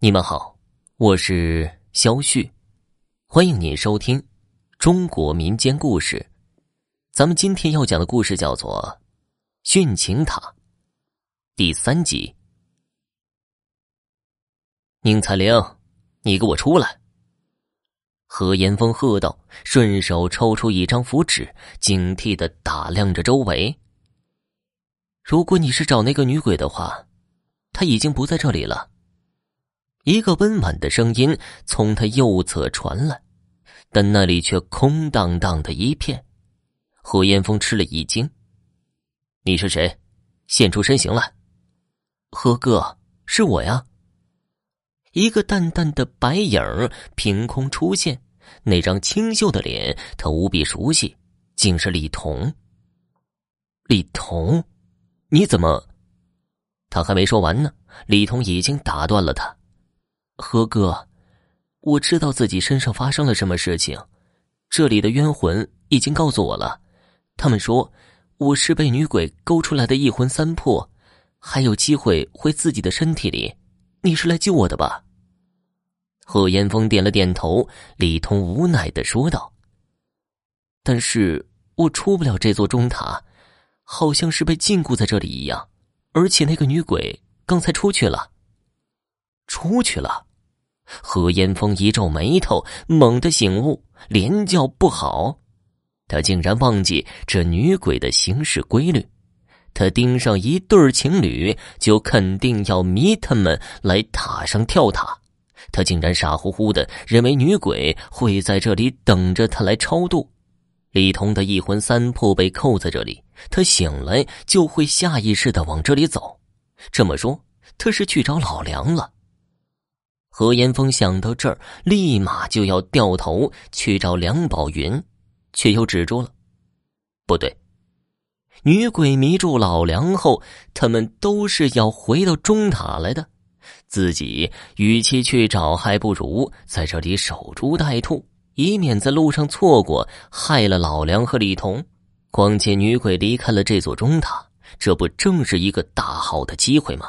你们好，我是肖旭，欢迎您收听中国民间故事。咱们今天要讲的故事叫做《殉情塔》第三集。宁采玲，你给我出来！何岩峰喝道，顺手抽出一张符纸，警惕的打量着周围。如果你是找那个女鬼的话，她已经不在这里了。一个温婉的声音从他右侧传来，但那里却空荡荡的一片。何岩峰吃了一惊：“你是谁？现出身形来！”“何哥，是我呀。”一个淡淡的白影凭空出现，那张清秀的脸他无比熟悉，竟是李彤。李彤，你怎么？他还没说完呢，李彤已经打断了他。何哥，我知道自己身上发生了什么事情，这里的冤魂已经告诉我了，他们说我是被女鬼勾出来的一魂三魄，还有机会回自己的身体里。你是来救我的吧？贺岩峰点了点头。李通无奈的说道：“但是我出不了这座钟塔，好像是被禁锢在这里一样，而且那个女鬼刚才出去了，出去了。”何烟峰一皱眉头，猛地醒悟，连叫不好。他竟然忘记这女鬼的行事规律。他盯上一对情侣，就肯定要迷他们来塔上跳塔。他竟然傻乎乎的认为女鬼会在这里等着他来超度。李彤的一魂三魄被扣在这里，他醒来就会下意识的往这里走。这么说，他是去找老梁了。何岩峰想到这儿，立马就要掉头去找梁宝云，却又止住了。不对，女鬼迷住老梁后，他们都是要回到中塔来的。自己与其去找，还不如在这里守株待兔，以免在路上错过，害了老梁和李彤。况且女鬼离开了这座中塔，这不正是一个大好的机会吗？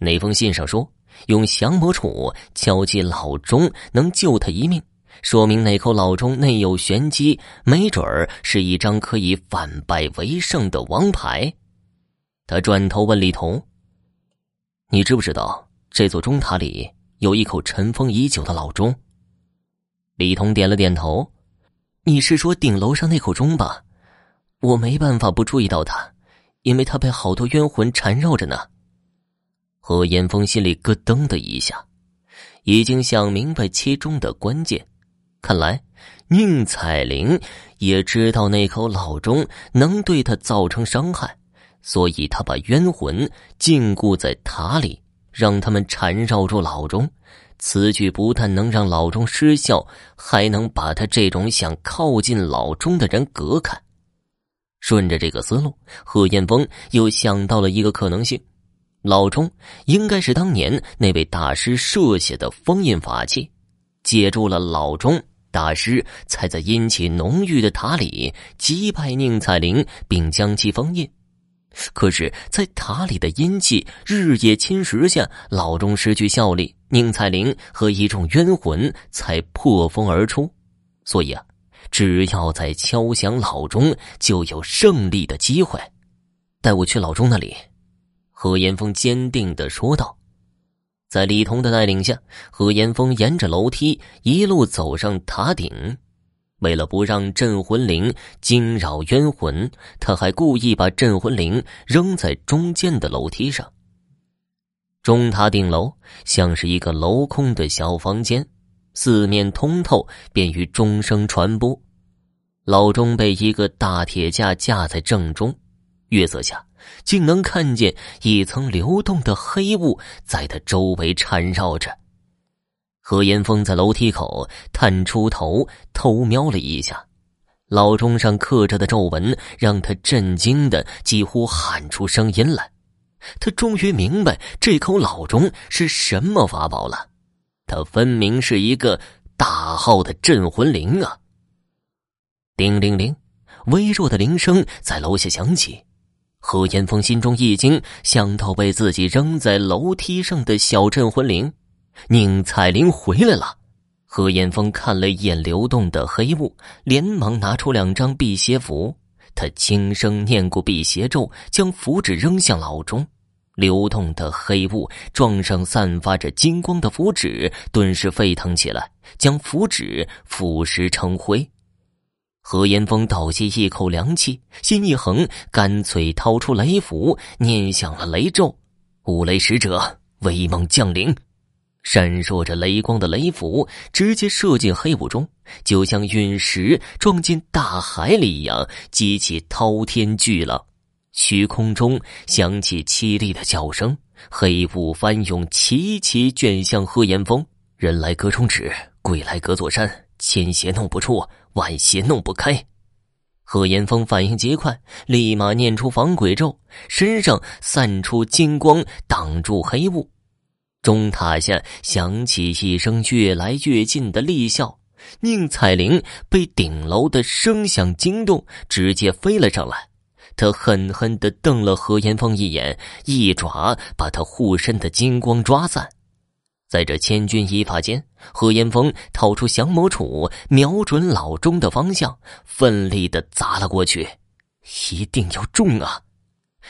那封信上说。用降魔杵敲击老钟，能救他一命，说明那口老钟内有玄机，没准儿是一张可以反败为胜的王牌。他转头问李彤：“你知不知道这座钟塔里有一口尘封已久的老钟？”李彤点了点头：“你是说顶楼上那口钟吧？我没办法不注意到它，因为它被好多冤魂缠绕着呢。”何岩峰心里咯噔的一下，已经想明白其中的关键。看来宁采玲也知道那口老钟能对他造成伤害，所以他把冤魂禁锢在塔里，让他们缠绕住老钟。此举不但能让老钟失效，还能把他这种想靠近老钟的人隔开。顺着这个思路，何彦峰又想到了一个可能性。老钟应该是当年那位大师设下的封印法器，借助了老钟，大师才在阴气浓郁的塔里击败宁采玲，并将其封印。可是，在塔里的阴气日夜侵蚀下，老钟失去效力，宁采玲和一众冤魂才破风而出。所以啊，只要再敲响老钟，就有胜利的机会。带我去老钟那里。何岩峰坚定的说道：“在李彤的带领下，何岩峰沿着楼梯一路走上塔顶。为了不让镇魂铃惊扰冤魂，他还故意把镇魂铃扔在中间的楼梯上。钟塔顶楼像是一个镂空的小房间，四面通透，便于钟声传播。老钟被一个大铁架架在正中，月色下。”竟能看见一层流动的黑雾在他周围缠绕着。何岩峰在楼梯口探出头偷瞄了一下，老钟上刻着的皱纹让他震惊的几乎喊出声音来。他终于明白这口老钟是什么法宝了，它分明是一个大号的镇魂铃啊！叮铃铃，微弱的铃声在楼下响起。何岩峰心中一惊，想到被自己扔在楼梯上的小镇魂铃，宁采玲回来了。何岩峰看了一眼流动的黑雾，连忙拿出两张辟邪符。他轻声念过辟邪咒，将符纸扔向老钟。流动的黑雾撞上散发着金光的符纸，顿时沸腾起来，将符纸腐蚀成灰。何岩峰倒吸一口凉气，心一横，干脆掏出雷符，念响了雷咒。五雷使者，威猛降临。闪烁着雷光的雷符直接射进黑雾中，就像陨石撞进大海里一样，激起滔天巨浪。虚空中响起凄厉的叫声，黑雾翻涌，齐齐卷向何岩峰。人来隔重纸，鬼来隔座山，千邪弄不出，万邪弄不开。何岩峰反应极快，立马念出防鬼咒，身上散出金光，挡住黑雾。钟塔下响起一声越来越近的厉笑，宁采玲被顶楼的声响惊动，直接飞了上来。他狠狠地瞪了何岩峰一眼，一爪把他护身的金光抓散。在这千钧一发间，何岩峰掏出降魔杵，瞄准老钟的方向，奋力地砸了过去。一定要中啊！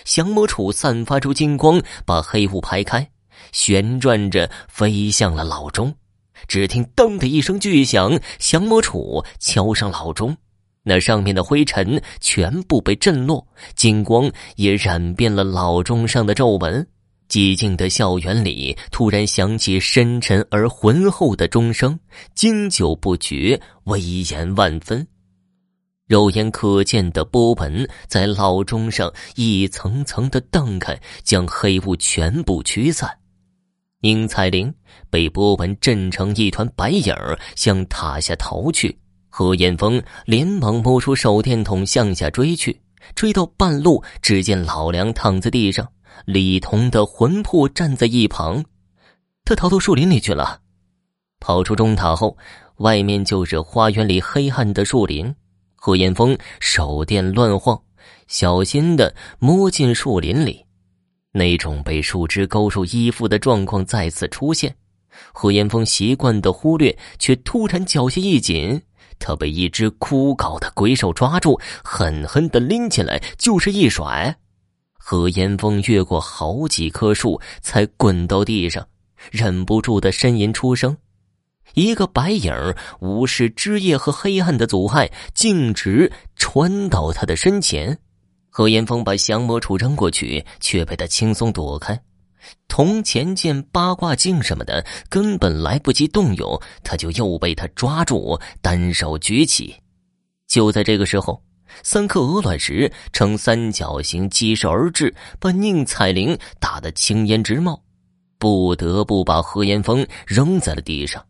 降魔杵散发出金光，把黑雾排开。旋转着飞向了老钟，只听“噔”的一声巨响，降魔杵敲上老钟，那上面的灰尘全部被震落，金光也染遍了老钟上的皱纹。寂静的校园里突然响起深沉而浑厚的钟声，经久不绝，威严万分。肉眼可见的波纹在老钟上一层层的荡开，将黑雾全部驱散。宁采玲被波纹震成一团白影，向塔下逃去。何岩峰连忙摸出手电筒向下追去，追到半路，只见老梁躺在地上，李彤的魂魄站在一旁，他逃到树林里去了。跑出钟塔后，外面就是花园里黑暗的树林。何岩峰手电乱晃，小心的摸进树林里。那种被树枝勾住衣服的状况再次出现，何岩峰习惯的忽略，却突然脚下一紧，他被一只枯槁的鬼手抓住，狠狠的拎起来就是一甩。何岩峰越过好几棵树，才滚到地上，忍不住的呻吟出声。一个白影无视枝叶和黑暗的阻碍，径直穿到他的身前。何岩峰把降魔杵扔过去，却被他轻松躲开。铜钱剑、八卦镜什么的根本来不及动用，他就又被他抓住，单手举起。就在这个时候，三颗鹅卵石呈三角形激射而至，把宁采玲打得青烟直冒，不得不把何岩峰扔在了地上。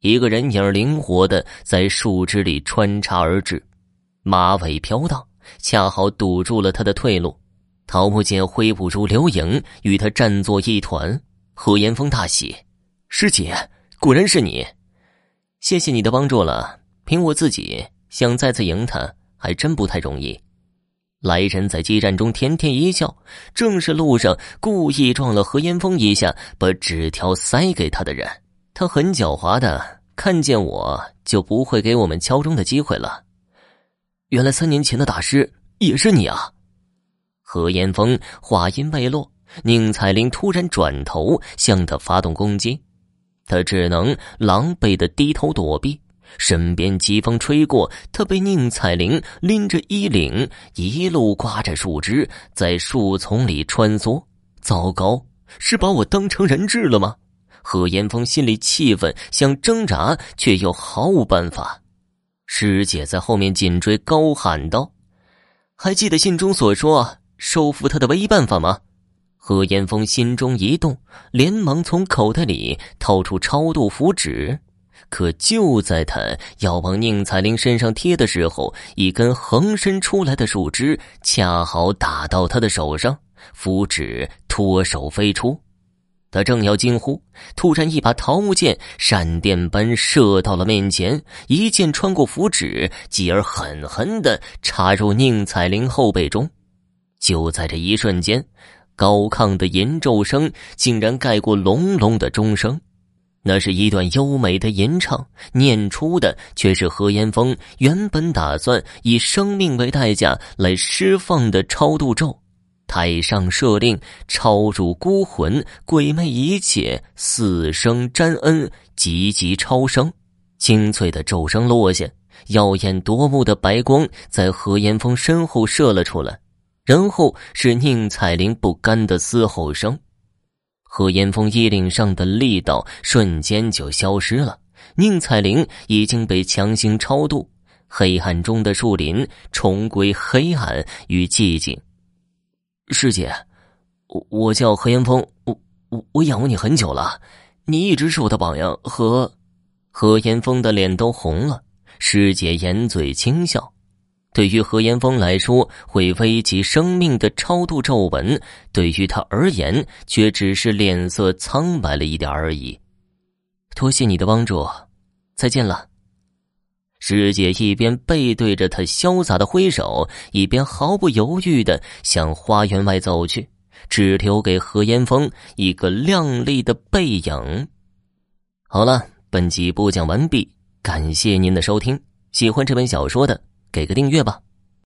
一个人影灵活的在树枝里穿插而至，马尾飘荡。恰好堵住了他的退路，陶木剑挥舞出流影，与他战作一团。何岩峰大喜：“师姐，果然是你！谢谢你的帮助了。凭我自己想再次赢他，还真不太容易。”来人在激战中甜甜一笑，正是路上故意撞了何岩峰一下，把纸条塞给他的人。他很狡猾的，看见我就不会给我们敲钟的机会了。原来三年前的大师也是你啊！何岩峰话音未落，宁采玲突然转头向他发动攻击，他只能狼狈的低头躲避。身边疾风吹过，他被宁采玲拎着衣领，一路刮着树枝，在树丛里穿梭。糟糕，是把我当成人质了吗？何岩峰心里气愤，想挣扎，却又毫无办法。师姐在后面紧追，高喊道：“还记得信中所说收服他的唯一办法吗？”何岩峰心中一动，连忙从口袋里掏出超度符纸。可就在他要往宁采玲身上贴的时候，一根横伸出来的树枝恰好打到他的手上，符纸脱手飞出。他正要惊呼，突然一把桃木剑闪电般射到了面前，一剑穿过符纸，继而狠狠的插入宁采玲后背中。就在这一瞬间，高亢的吟咒声竟然盖过隆隆的钟声。那是一段优美的吟唱，念出的却是何岩峰原本打算以生命为代价来释放的超度咒。太上赦令，超入孤魂，鬼魅一切，四声沾恩，急急超生。清脆的咒声落下，耀眼夺目的白光在何岩峰身后射了出来，然后是宁采玲不甘的嘶吼声。何岩峰衣领上的力道瞬间就消失了，宁采玲已经被强行超度，黑暗中的树林重归黑暗与寂静。师姐，我我叫何岩峰，我我我仰慕你很久了，你一直是我的榜样。和何岩峰的脸都红了，师姐掩嘴轻笑。对于何岩峰来说，会危及生命的超度皱纹，对于他而言却只是脸色苍白了一点而已。多谢你的帮助，再见了。师姐一边背对着他潇洒的挥手，一边毫不犹豫的向花园外走去，只留给何岩峰一个靓丽的背影。好了，本集播讲完毕，感谢您的收听。喜欢这本小说的。给个订阅吧。